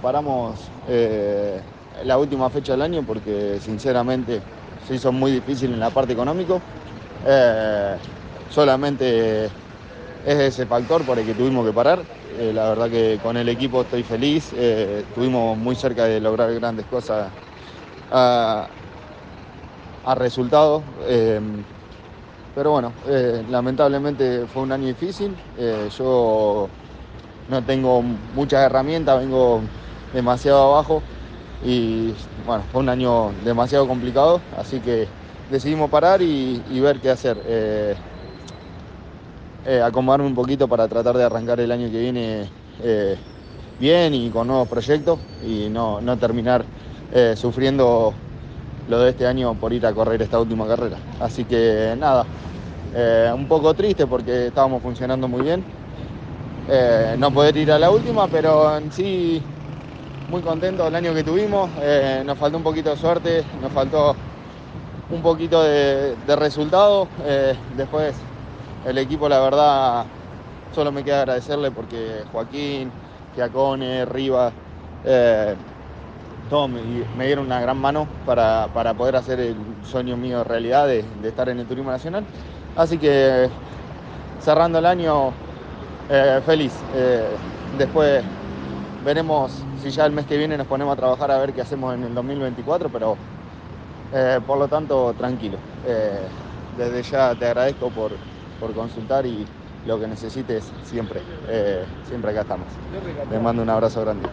Paramos eh, la última fecha del año porque sinceramente se hizo muy difícil en la parte económica. Eh, solamente es ese factor por el que tuvimos que parar. Eh, la verdad que con el equipo estoy feliz. estuvimos muy cerca de lograr grandes cosas a, a resultados. pero bueno, lamentablemente fue un año difícil. yo no tengo muchas herramientas, vengo demasiado abajo y bueno, fue un año demasiado complicado, así que decidimos parar y, ver qué hacer. Eh, eh, acomodarme un poquito para tratar de arrancar el año que viene eh, bien y con nuevos proyectos y no, no terminar sufriendo lo de este año por ir a correr esta última carrera. Así que nada, un poco triste porque estábamos funcionando muy bien. no poder ir a la última, pero en sí muy contento del año que tuvimos. Eh, nos faltó un poquito de suerte, nos faltó un poquito de, resultado. Eh, después el equipo, la verdad, solo me queda agradecerle porque Joaquín, Giacone, Rivas, eh, todos me, dieron una gran mano para, poder hacer el sueño mío realidad de, de, estar en el Turismo Nacional. Así que cerrando el año, feliz. después veremos si ya el mes que viene nos ponemos a trabajar a ver qué hacemos en el 2024, pero eh, por lo tanto, tranquilo. Eh, desde ya te agradezco por, consultar y lo que necesites siempre, eh, siempre acá estamos. Les mando un abrazo grande.